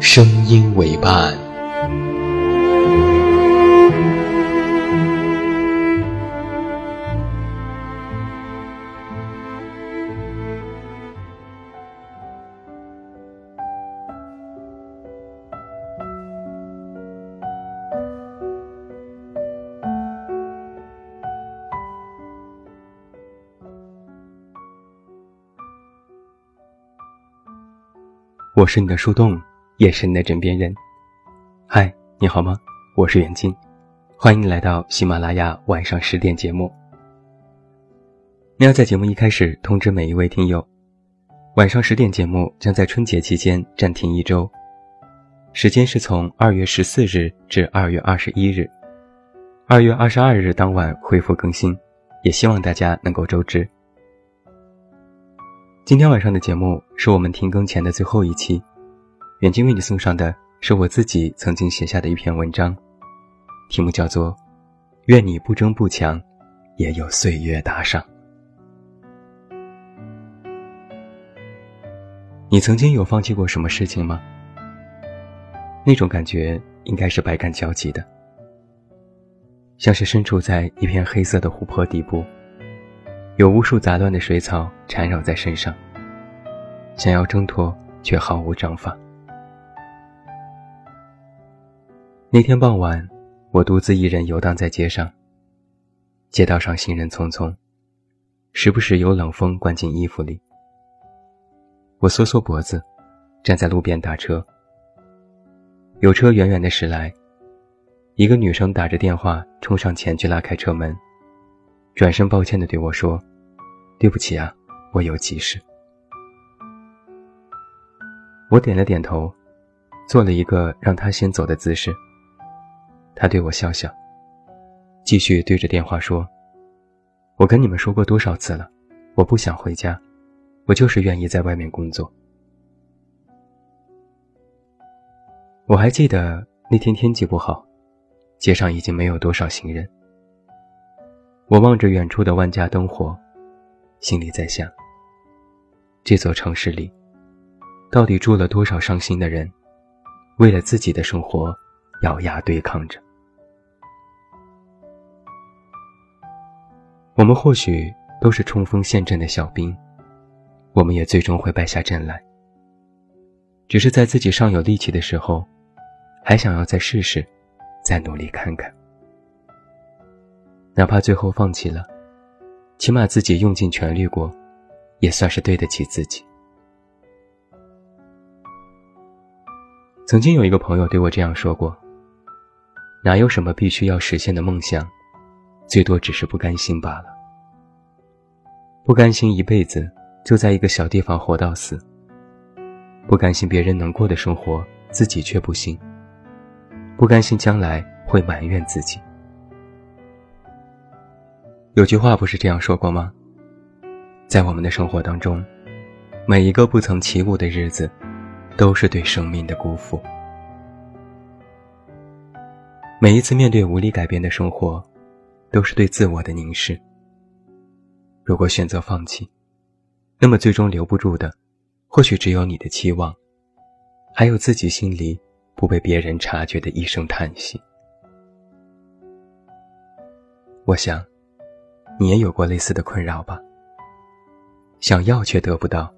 声音为伴。我是你的树洞。也是你的枕边人，嗨，你好吗？我是远近，欢迎来到喜马拉雅晚上十点节目。那要在节目一开始通知每一位听友，晚上十点节目将在春节期间暂停一周，时间是从二月十四日至二月二十一日，二月二十二日当晚恢复更新，也希望大家能够周知。今天晚上的节目是我们停更前的最后一期。远近为你送上的是我自己曾经写下的一篇文章，题目叫做《愿你不争不抢，也有岁月打赏》。你曾经有放弃过什么事情吗？那种感觉应该是百感交集的，像是身处在一片黑色的湖泊底部，有无数杂乱的水草缠绕在身上，想要挣脱却毫无章法。那天傍晚，我独自一人游荡在街上。街道上行人匆匆，时不时有冷风灌进衣服里。我缩缩脖子，站在路边打车。有车远远的驶来，一个女生打着电话冲上前去拉开车门，转身抱歉地对我说：“对不起啊，我有急事。”我点了点头，做了一个让她先走的姿势。他对我笑笑，继续对着电话说：“我跟你们说过多少次了，我不想回家，我就是愿意在外面工作。”我还记得那天天气不好，街上已经没有多少行人。我望着远处的万家灯火，心里在想：这座城市里，到底住了多少伤心的人，为了自己的生活，咬牙对抗着。我们或许都是冲锋陷阵的小兵，我们也最终会败下阵来。只是在自己尚有力气的时候，还想要再试试，再努力看看。哪怕最后放弃了，起码自己用尽全力过，也算是对得起自己。曾经有一个朋友对我这样说过：“哪有什么必须要实现的梦想？”最多只是不甘心罢了，不甘心一辈子就在一个小地方活到死，不甘心别人能过的生活自己却不行，不甘心将来会埋怨自己。有句话不是这样说过吗？在我们的生活当中，每一个不曾起舞的日子，都是对生命的辜负。每一次面对无力改变的生活。都是对自我的凝视。如果选择放弃，那么最终留不住的，或许只有你的期望，还有自己心里不被别人察觉的一声叹息。我想，你也有过类似的困扰吧？想要却得不到，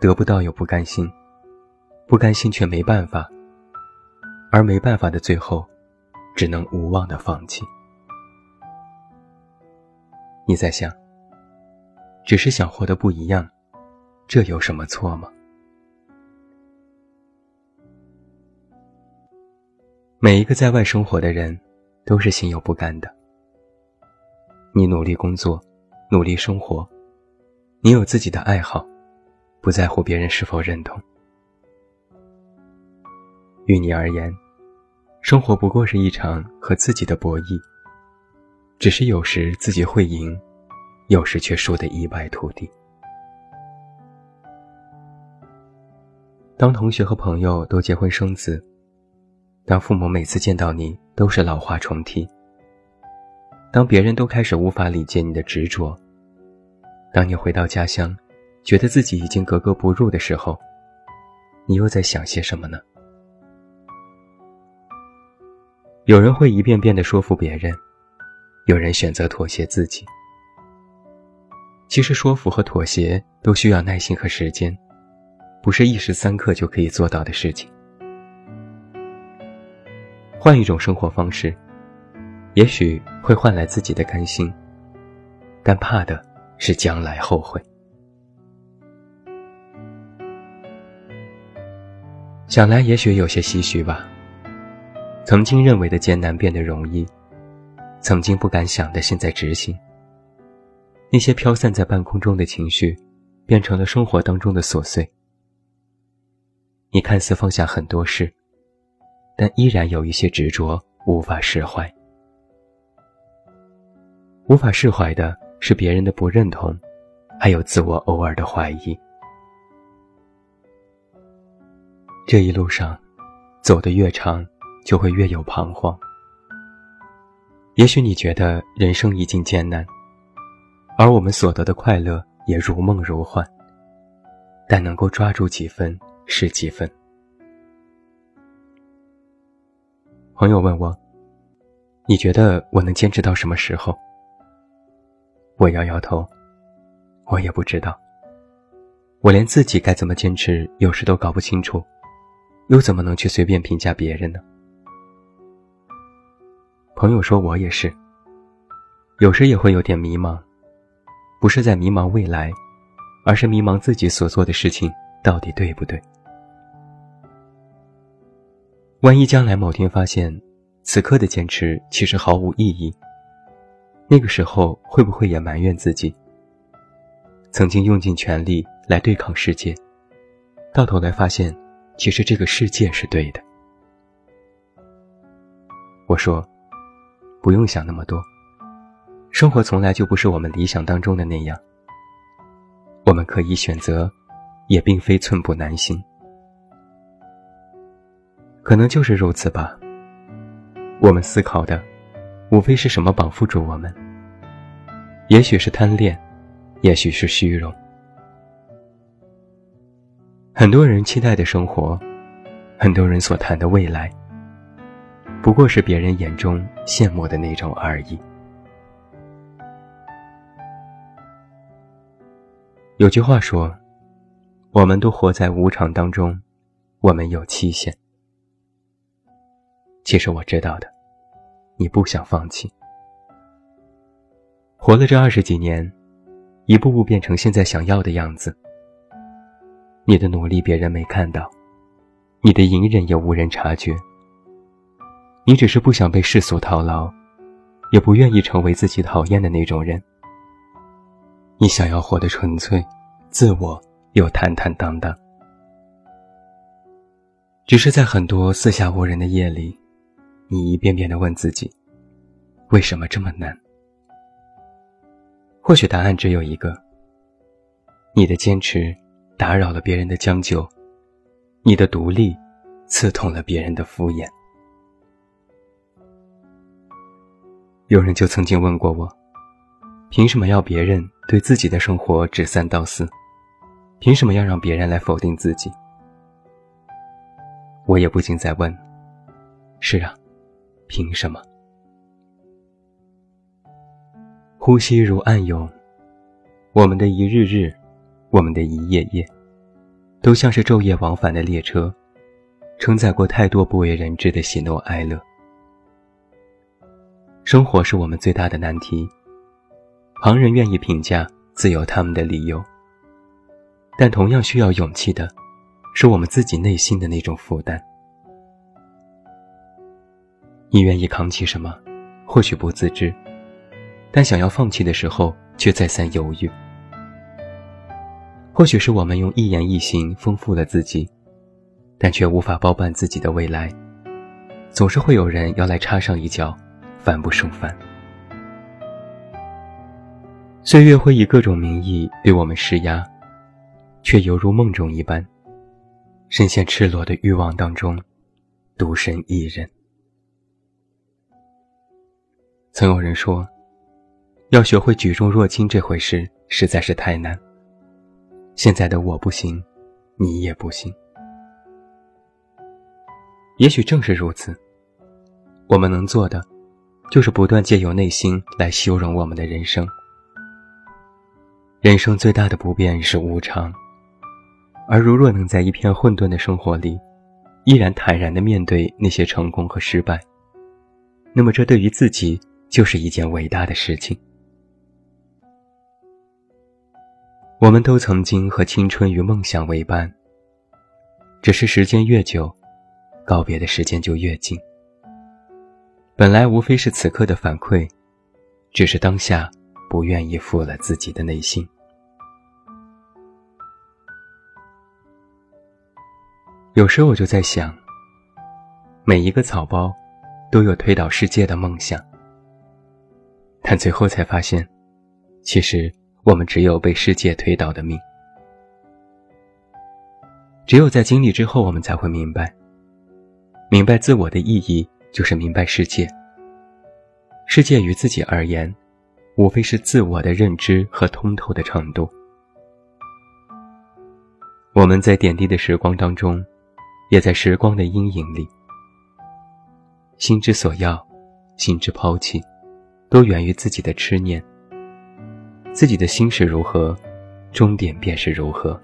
得不到又不甘心，不甘心却没办法，而没办法的最后，只能无望的放弃。你在想，只是想活得不一样，这有什么错吗？每一个在外生活的人，都是心有不甘的。你努力工作，努力生活，你有自己的爱好，不在乎别人是否认同。于你而言，生活不过是一场和自己的博弈，只是有时自己会赢，有时却输得一败涂地。当同学和朋友都结婚生子，当父母每次见到你都是老话重提，当别人都开始无法理解你的执着，当你回到家乡，觉得自己已经格格不入的时候，你又在想些什么呢？有人会一遍遍的说服别人，有人选择妥协自己。其实说服和妥协都需要耐心和时间，不是一时三刻就可以做到的事情。换一种生活方式，也许会换来自己的甘心，但怕的是将来后悔。想来也许有些唏嘘吧。曾经认为的艰难变得容易，曾经不敢想的现在执行。那些飘散在半空中的情绪，变成了生活当中的琐碎。你看似放下很多事，但依然有一些执着无法释怀。无法释怀的是别人的不认同，还有自我偶尔的怀疑。这一路上，走得越长。就会越有彷徨。也许你觉得人生已经艰难，而我们所得的快乐也如梦如幻，但能够抓住几分是几分。朋友问我：“你觉得我能坚持到什么时候？”我摇摇头，我也不知道。我连自己该怎么坚持有时都搞不清楚，又怎么能去随便评价别人呢？朋友说：“我也是，有时也会有点迷茫，不是在迷茫未来，而是迷茫自己所做的事情到底对不对。万一将来某天发现，此刻的坚持其实毫无意义，那个时候会不会也埋怨自己？曾经用尽全力来对抗世界，到头来发现，其实这个世界是对的。”我说。不用想那么多，生活从来就不是我们理想当中的那样。我们可以选择，也并非寸步难行。可能就是如此吧。我们思考的，无非是什么绑缚住我们。也许是贪恋，也许是虚荣。很多人期待的生活，很多人所谈的未来。不过是别人眼中羡慕的那种而已。有句话说：“我们都活在无常当中，我们有期限。”其实我知道的，你不想放弃。活了这二十几年，一步步变成现在想要的样子。你的努力别人没看到，你的隐忍也无人察觉。你只是不想被世俗套牢，也不愿意成为自己讨厌的那种人。你想要活得纯粹、自我又坦坦荡荡。只是在很多四下无人的夜里，你一遍遍的问自己：为什么这么难？或许答案只有一个：你的坚持打扰了别人的将就，你的独立刺痛了别人的敷衍。有人就曾经问过我：“凭什么要别人对自己的生活指三道四？凭什么要让别人来否定自己？”我也不禁在问：“是啊，凭什么？”呼吸如暗涌，我们的一日日，我们的一夜夜，都像是昼夜往返的列车，承载过太多不为人知的喜怒哀乐。生活是我们最大的难题，旁人愿意评价，自有他们的理由。但同样需要勇气的，是我们自己内心的那种负担。你愿意扛起什么？或许不自知，但想要放弃的时候，却再三犹豫。或许是我们用一言一行丰富了自己，但却无法包办自己的未来。总是会有人要来插上一脚，烦不胜烦。岁月会以各种名义对我们施压。却犹如梦中一般，深陷赤裸的欲望当中，独身一人。曾有人说，要学会举重若轻这回事实在是太难。现在的我不行，你也不行。也许正是如此，我们能做的，就是不断借由内心来修容我们的人生。人生最大的不变是无常。而如若能在一片混沌的生活里，依然坦然地面对那些成功和失败，那么这对于自己就是一件伟大的事情。我们都曾经和青春与梦想为伴，只是时间越久，告别的时间就越近。本来无非是此刻的反馈，只是当下不愿意负了自己的内心。有时我就在想，每一个草包都有推倒世界的梦想，但最后才发现，其实我们只有被世界推倒的命。只有在经历之后，我们才会明白，明白自我的意义就是明白世界。世界于自己而言，无非是自我的认知和通透的程度。我们在点滴的时光当中。也在时光的阴影里，心之所要，心之抛弃，都源于自己的痴念。自己的心是如何，终点便是如何。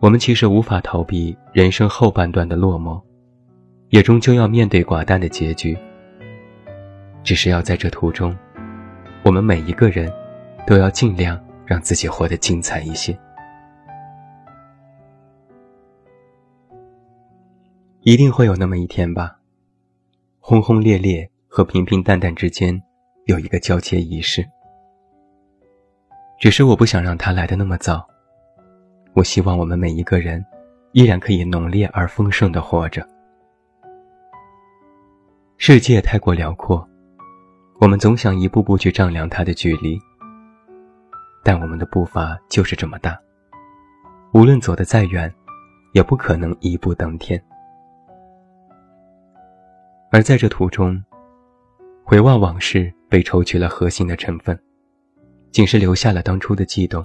我们其实无法逃避人生后半段的落寞，也终究要面对寡淡的结局。只是要在这途中，我们每一个人，都要尽量让自己活得精彩一些。一定会有那么一天吧，轰轰烈烈和平平淡淡之间有一个交接仪式。只是我不想让它来的那么早，我希望我们每一个人依然可以浓烈而丰盛的活着。世界太过辽阔，我们总想一步步去丈量它的距离，但我们的步伐就是这么大，无论走得再远，也不可能一步登天。而在这途中，回望往事，被抽取了核心的成分，仅是留下了当初的悸动。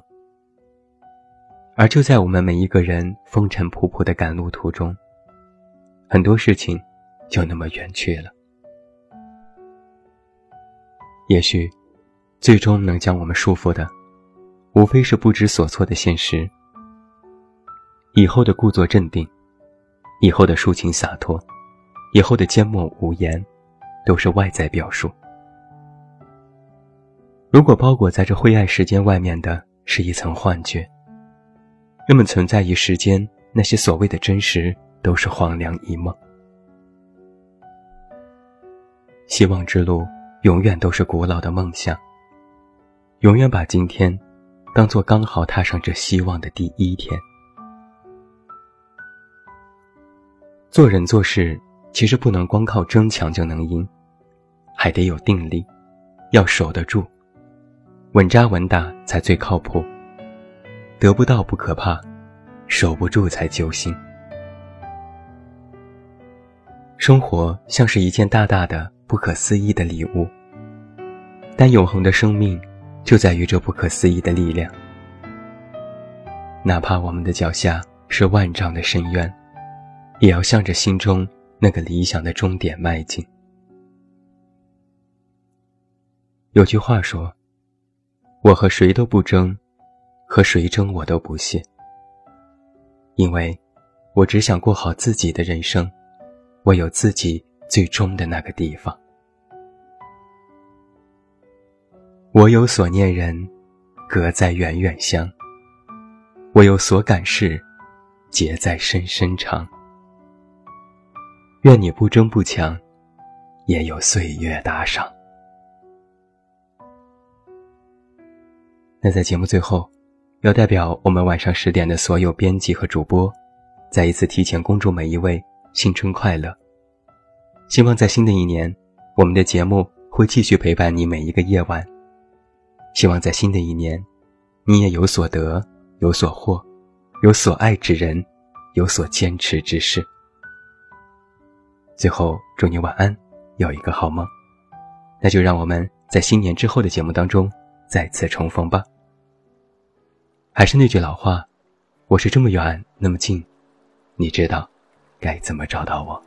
而就在我们每一个人风尘仆仆的赶路途中，很多事情就那么远去了。也许，最终能将我们束缚的，无非是不知所措的现实。以后的故作镇定，以后的抒情洒脱。以后的缄默无言，都是外在表述。如果包裹在这灰暗时间外面的是一层幻觉，那么存在于时间那些所谓的真实，都是黄粱一梦。希望之路永远都是古老的梦想，永远把今天当做刚好踏上这希望的第一天。做人做事。其实不能光靠争强就能赢，还得有定力，要守得住，稳扎稳打才最靠谱。得不到不可怕，守不住才揪心。生活像是一件大大的、不可思议的礼物，但永恒的生命就在于这不可思议的力量。哪怕我们的脚下是万丈的深渊，也要向着心中。那个理想的终点迈进。有句话说：“我和谁都不争，和谁争我都不屑。”因为，我只想过好自己的人生，我有自己最终的那个地方。我有所念人，隔在远远乡。我有所感事，结在深深长。愿你不争不抢，也有岁月打赏。那在节目最后，要代表我们晚上十点的所有编辑和主播，再一次提前恭祝每一位新春快乐。希望在新的一年，我们的节目会继续陪伴你每一个夜晚。希望在新的一年，你也有所得，有所获，有所爱之人，有所坚持之事。最后，祝你晚安，有一个好梦。那就让我们在新年之后的节目当中再次重逢吧。还是那句老话，我是这么远那么近，你知道该怎么找到我。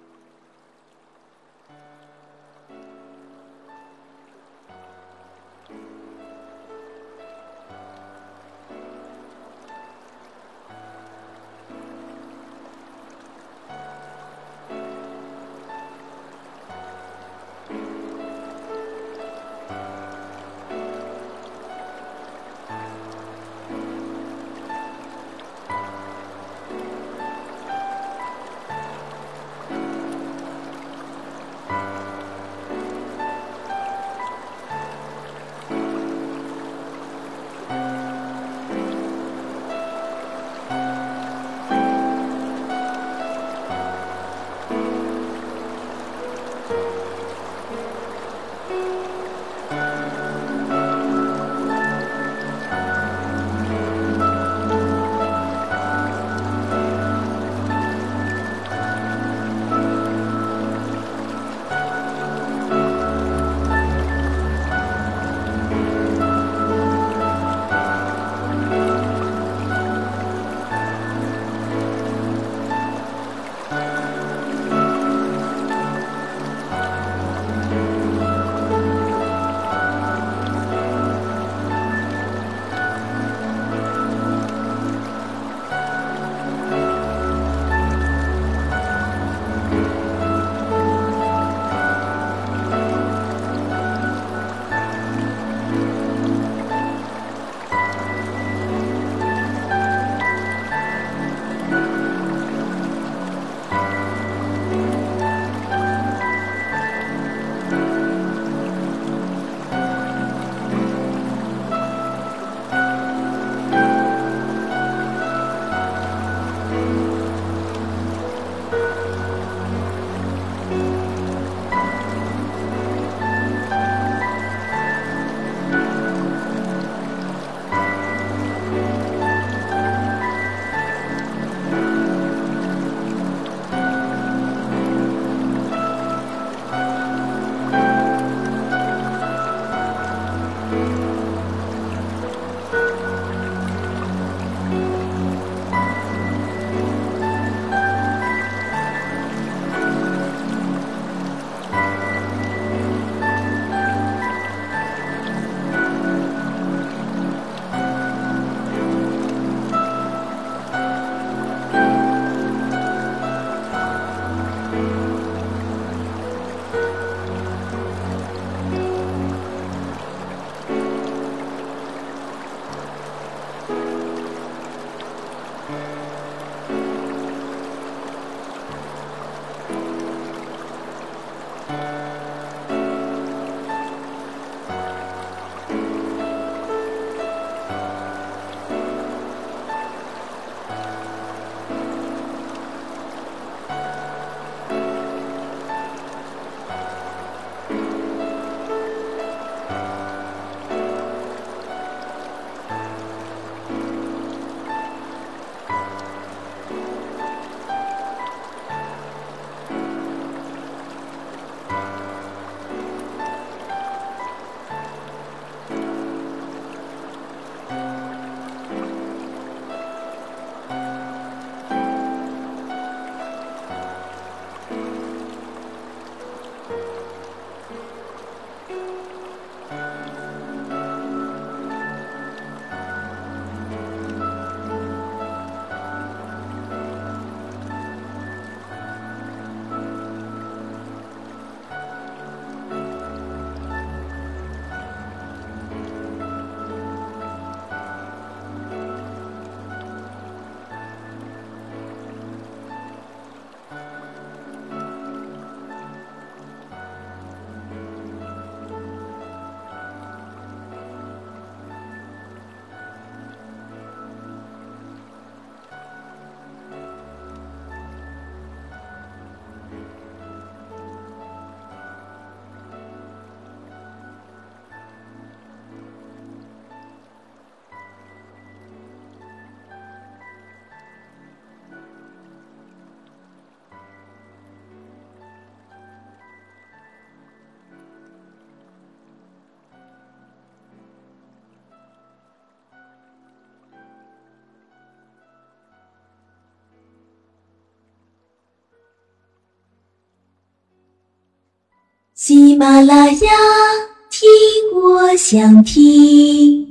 喜马拉雅，听我想听。